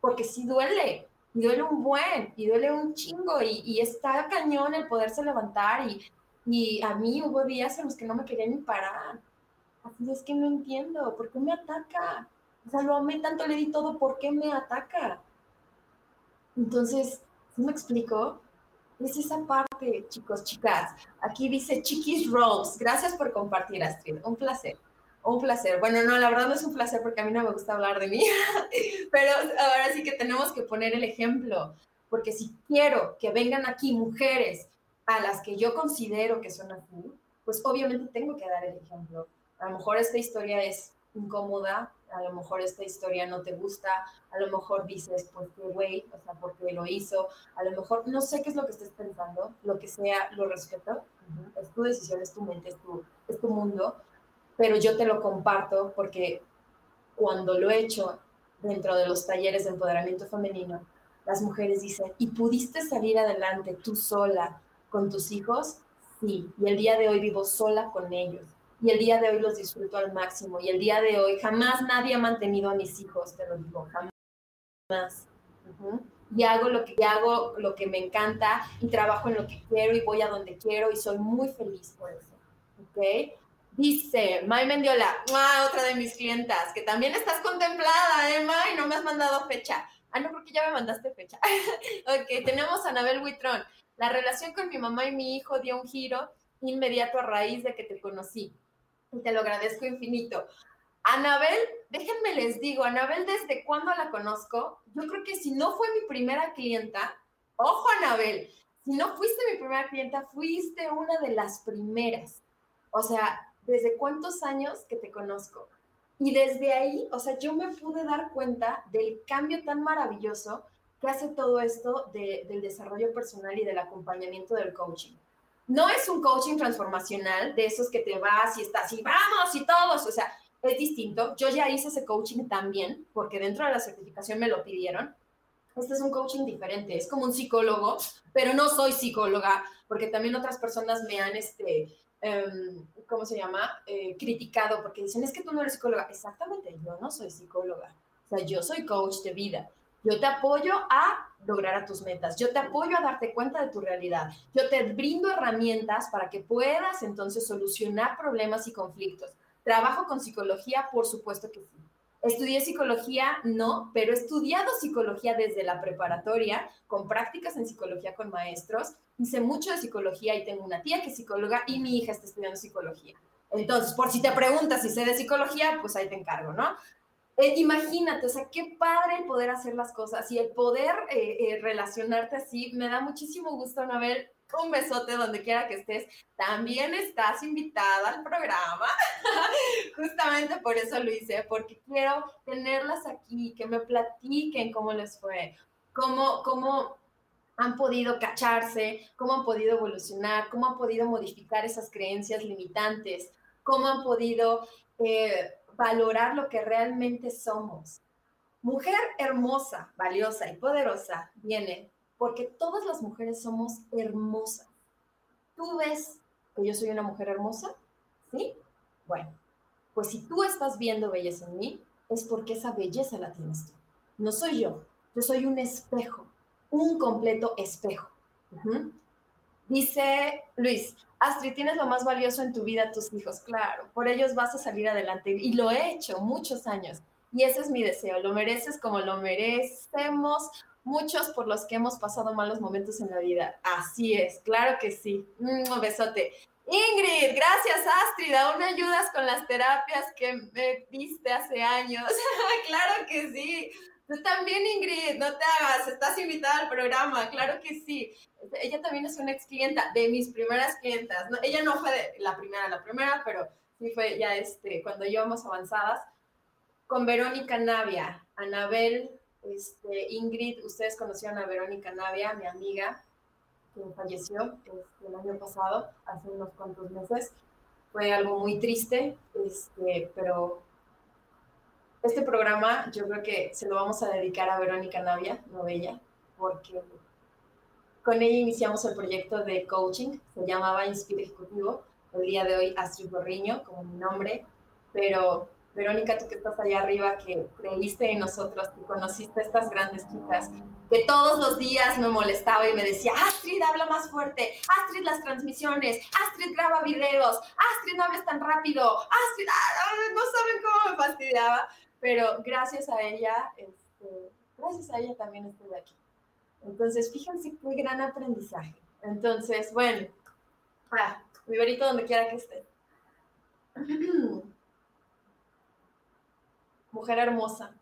porque sí duele, duele un buen, y duele un chingo, y, y está cañón el poderse levantar, y, y a mí hubo días en los que no me quería ni parar. Así es que no entiendo, ¿por qué me ataca? O sea, lo amé tanto, le di todo, ¿por qué me ataca? Entonces, ¿sí me explico? Es esa parte, chicos, chicas. Aquí dice Chiquis Rose. Gracias por compartir, Astrid. Un placer. Un placer. Bueno, no, la verdad no es un placer porque a mí no me gusta hablar de mí, pero ahora sí que tenemos que poner el ejemplo, porque si quiero que vengan aquí mujeres a las que yo considero que son así, pues obviamente tengo que dar el ejemplo. A lo mejor esta historia es incómoda, a lo mejor esta historia no te gusta, a lo mejor dices, pues qué güey, o sea, porque lo hizo, a lo mejor no sé qué es lo que estés pensando, lo que sea, lo respeto, es tu decisión, es tu mente, es tu, es tu mundo, pero yo te lo comparto porque cuando lo he hecho dentro de los talleres de empoderamiento femenino, las mujeres dicen, ¿y pudiste salir adelante tú sola con tus hijos? Sí, y el día de hoy vivo sola con ellos. Y el día de hoy los disfruto al máximo. Y el día de hoy jamás nadie ha mantenido a mis hijos, te lo digo, jamás. Y hago lo que hago, lo que me encanta, y trabajo en lo que quiero, y voy a donde quiero, y soy muy feliz por eso. ¿Ok? Dice May Mendiola, otra de mis clientas, que también estás contemplada, ¿eh, May? No me has mandado fecha. Ah, no, porque ya me mandaste fecha. ok, tenemos a Anabel Huitrón. La relación con mi mamá y mi hijo dio un giro inmediato a raíz de que te conocí. Y te lo agradezco infinito. Anabel, déjenme les digo, Anabel, ¿desde cuándo la conozco? Yo creo que si no fue mi primera clienta, ojo Anabel, si no fuiste mi primera clienta, fuiste una de las primeras. O sea, desde cuántos años que te conozco. Y desde ahí, o sea, yo me pude dar cuenta del cambio tan maravilloso que hace todo esto del desarrollo personal y del acompañamiento del coaching. No es un coaching transformacional de esos que te vas y estás y vamos y todos, o sea, es distinto. Yo ya hice ese coaching también, porque dentro de la certificación me lo pidieron. Este es un coaching diferente, es como un psicólogo, pero no soy psicóloga, porque también otras personas me han, este, em, ¿cómo se llama? Eh, criticado, porque dicen, es que tú no eres psicóloga. Exactamente, yo no soy psicóloga. O sea, yo soy coach de vida. Yo te apoyo a lograr a tus metas. Yo te apoyo a darte cuenta de tu realidad. Yo te brindo herramientas para que puedas entonces solucionar problemas y conflictos. Trabajo con psicología, por supuesto que sí. Estudié psicología, no, pero he estudiado psicología desde la preparatoria, con prácticas en psicología con maestros. Hice mucho de psicología y tengo una tía que es psicóloga y mi hija está estudiando psicología. Entonces, por si te preguntas si sé de psicología, pues ahí te encargo, ¿no? Eh, imagínate, o sea, qué padre el poder hacer las cosas y el poder eh, eh, relacionarte así. Me da muchísimo gusto, Anabel. Un besote donde quiera que estés. También estás invitada al programa. Justamente por eso lo hice, porque quiero tenerlas aquí, que me platiquen cómo les fue, cómo, cómo han podido cacharse, cómo han podido evolucionar, cómo han podido modificar esas creencias limitantes, cómo han podido valorar lo que realmente somos. Mujer hermosa, valiosa y poderosa viene porque todas las mujeres somos hermosas. ¿Tú ves que yo soy una mujer hermosa? ¿Sí? Bueno, pues si tú estás viendo belleza en mí, es porque esa belleza la tienes tú. No soy yo, yo soy un espejo, un completo espejo. Dice Luis, Astrid, tienes lo más valioso en tu vida, tus hijos, claro, por ellos vas a salir adelante y lo he hecho muchos años y ese es mi deseo, lo mereces como lo merecemos muchos por los que hemos pasado malos momentos en la vida. Así es, claro que sí. Un besote. Ingrid, gracias Astrid, aún ayudas con las terapias que me viste hace años. claro que sí. Tú también, Ingrid, no te hagas, estás invitada al programa, claro que sí ella también es una ex clienta de mis primeras clientas. ella no fue la primera, la primera, pero sí fue ya este, cuando íbamos avanzadas. Con Verónica Navia, Anabel, este, Ingrid, ustedes conocieron a Verónica Navia, mi amiga, que falleció este, el año pasado, hace unos cuantos meses. Fue algo muy triste, este, pero este programa yo creo que se lo vamos a dedicar a Verónica Navia, no ella, porque con ella iniciamos el proyecto de coaching, se llamaba Inspire Ejecutivo. El día de hoy, Astrid Borriño, como mi nombre. Pero, Verónica, tú que estás allá arriba, que creíste en nosotros, que conociste a estas grandes chicas, que todos los días me molestaba y me decía, Astrid, habla más fuerte, Astrid, las transmisiones, Astrid, graba videos, Astrid, no hables tan rápido, Astrid, ah, no saben cómo me fastidiaba. Pero gracias a ella, este, gracias a ella también estoy aquí. Entonces, fíjense qué gran aprendizaje. Entonces, bueno, ah, mi verito donde quiera que esté. mujer hermosa.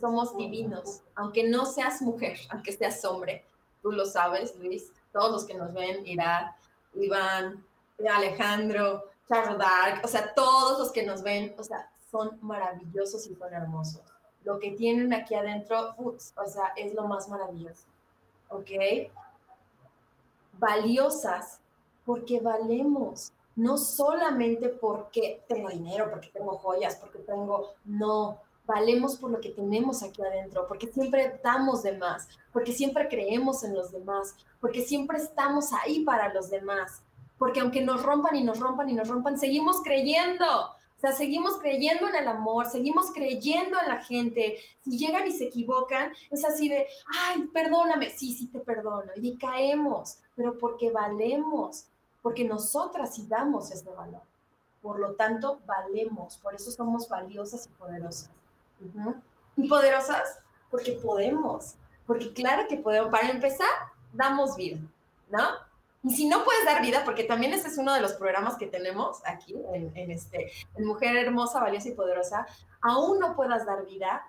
somos divinos. Aunque no seas mujer, aunque seas hombre, tú lo sabes, Luis. Todos los que nos ven, Irán, Iván, Alejandro, Charles Dark, o sea, todos los que nos ven, o sea, son maravillosos y son hermosos lo que tienen aquí adentro, o sea, es lo más maravilloso. ¿Ok? Valiosas porque valemos, no solamente porque tengo dinero, porque tengo joyas, porque tengo, no, valemos por lo que tenemos aquí adentro, porque siempre damos de más, porque siempre creemos en los demás, porque siempre estamos ahí para los demás, porque aunque nos rompan y nos rompan y nos rompan, seguimos creyendo, o sea, seguimos creyendo en el amor, seguimos creyendo en la gente. Si llegan y se equivocan, es así de, ay, perdóname, sí, sí te perdono. Y caemos, pero porque valemos, porque nosotras sí damos ese valor. Por lo tanto, valemos, por eso somos valiosas y poderosas. Y poderosas porque podemos, porque claro que podemos. Para empezar, damos vida, ¿no? Y si no puedes dar vida, porque también ese es uno de los programas que tenemos aquí en, este, Mujer Hermosa, Valiosa y Poderosa, aún no puedas dar vida,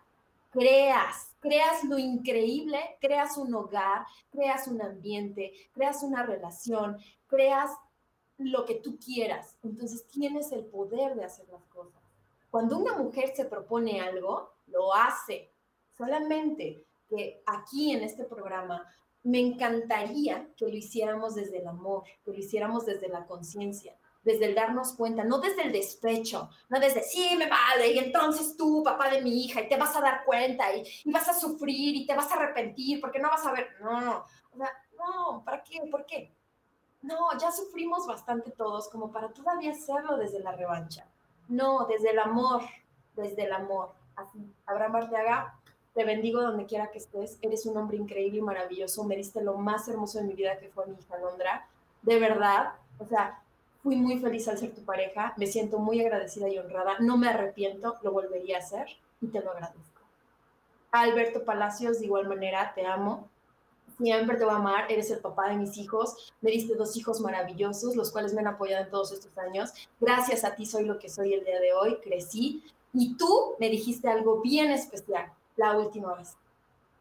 creas, creas lo increíble, creas un hogar, creas un ambiente, creas una relación, creas lo que tú quieras. Entonces tienes el poder de hacer las cosas. Cuando una mujer se propone algo, lo hace. Solamente que aquí en este programa me encantaría que lo hiciéramos desde el amor, que lo hiciéramos desde la conciencia, desde el darnos cuenta, no desde el despecho, no desde, sí, me vale, y entonces tú, papá de mi hija, y te vas a dar cuenta, y, y vas a sufrir, y te vas a arrepentir, porque no vas a ver, no, no, no, ¿para qué? ¿Por qué? No, ya sufrimos bastante todos como para todavía hacerlo desde la revancha. No, desde el amor, desde el amor. Así, Abraham Arteaga, te bendigo donde quiera que estés. Eres un hombre increíble y maravilloso. Me diste lo más hermoso de mi vida que fue mi hija Londra. De verdad, o sea, fui muy feliz al ser tu pareja. Me siento muy agradecida y honrada. No me arrepiento, lo volvería a hacer y te lo agradezco. Alberto Palacios, de igual manera, te amo siempre te voy a amar, eres el papá de mis hijos, me diste dos hijos maravillosos, los cuales me han apoyado en todos estos años. Gracias a ti soy lo que soy el día de hoy, crecí. Y tú me dijiste algo bien especial la última vez.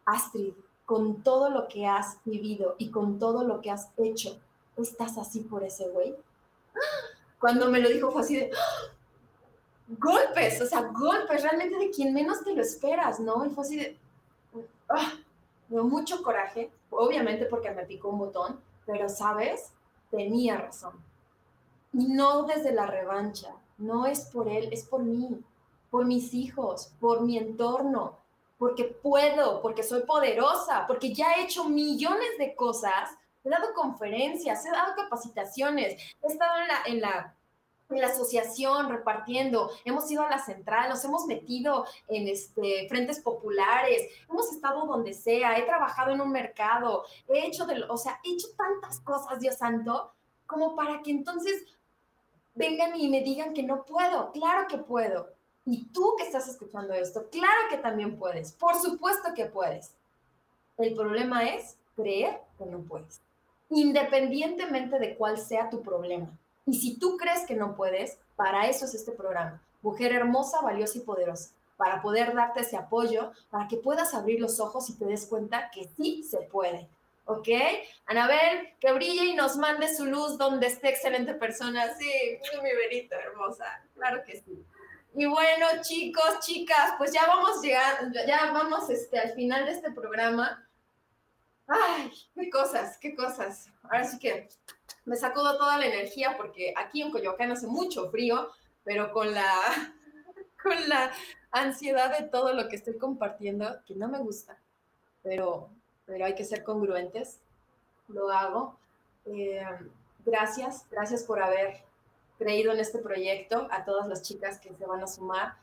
Astrid, con todo lo que has vivido y con todo lo que has hecho, ¿estás así por ese güey? Cuando me lo dijo fue así de... Golpes, o sea, golpes, realmente de quien menos te lo esperas, ¿no? Y fue así de... ¡ah! Mucho coraje, obviamente porque me picó un botón, pero sabes, tenía razón. Y no desde la revancha, no es por él, es por mí, por mis hijos, por mi entorno, porque puedo, porque soy poderosa, porque ya he hecho millones de cosas, he dado conferencias, he dado capacitaciones, he estado en la en la asociación repartiendo, hemos ido a la central, nos hemos metido en este, frentes populares, hemos estado donde sea, he trabajado en un mercado, he hecho, de, o sea, he hecho tantas cosas, Dios santo, como para que entonces vengan y me digan que no puedo. Claro que puedo. Y tú que estás escuchando esto, claro que también puedes. Por supuesto que puedes. El problema es creer que no puedes, independientemente de cuál sea tu problema. Y si tú crees que no puedes, para eso es este programa. Mujer hermosa, valiosa y poderosa. Para poder darte ese apoyo, para que puedas abrir los ojos y te des cuenta que sí se puede. ¿Ok? Anabel, que brille y nos mande su luz donde esté excelente persona. Sí, mi verita hermosa. Claro que sí. Y bueno, chicos, chicas, pues ya vamos llegando, ya vamos este, al final de este programa. Ay, qué cosas, qué cosas. Ahora sí que me sacó toda la energía porque aquí en Coyoacán hace mucho frío, pero con la, con la ansiedad de todo lo que estoy compartiendo, que no me gusta, pero, pero hay que ser congruentes, lo hago. Eh, gracias, gracias por haber creído en este proyecto, a todas las chicas que se van a sumar.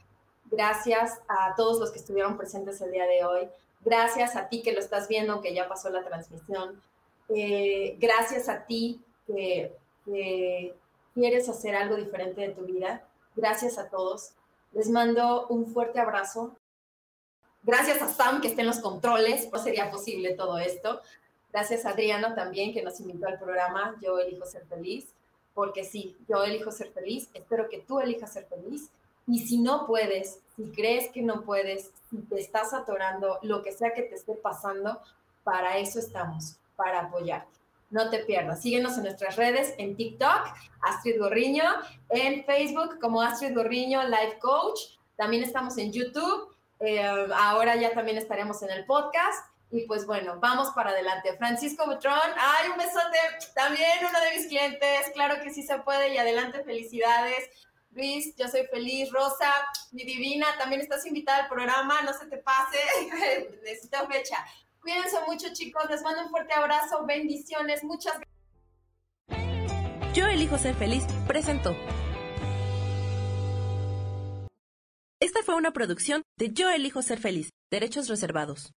Gracias a todos los que estuvieron presentes el día de hoy. Gracias a ti que lo estás viendo, que ya pasó la transmisión. Eh, gracias a ti que, quieres hacer algo diferente de tu vida. Gracias a todos. Les mando un fuerte abrazo. Gracias a Sam que está en los controles, no sería posible todo esto. Gracias a Adriana también que nos invitó al programa Yo elijo ser feliz, porque sí, yo elijo ser feliz, espero que tú elijas ser feliz. Y si no puedes, si crees que no puedes, si te estás atorando, lo que sea que te esté pasando, para eso estamos, para apoyarte no te pierdas. Síguenos en nuestras redes, en TikTok, Astrid Gorriño, en Facebook como Astrid Gorriño Life Coach. También estamos en YouTube. Eh, ahora ya también estaremos en el podcast. Y pues bueno, vamos para adelante. Francisco Butrón, ay, un besote. También uno de mis clientes. Claro que sí se puede y adelante, felicidades. Luis, yo soy feliz. Rosa, mi divina, también estás invitada al programa. No se te pase. Necesito fecha. Cuídense mucho, chicos. Les mando un fuerte abrazo. Bendiciones. Muchas gracias. Yo elijo ser feliz. Presentó. Esta fue una producción de Yo elijo ser feliz. Derechos reservados.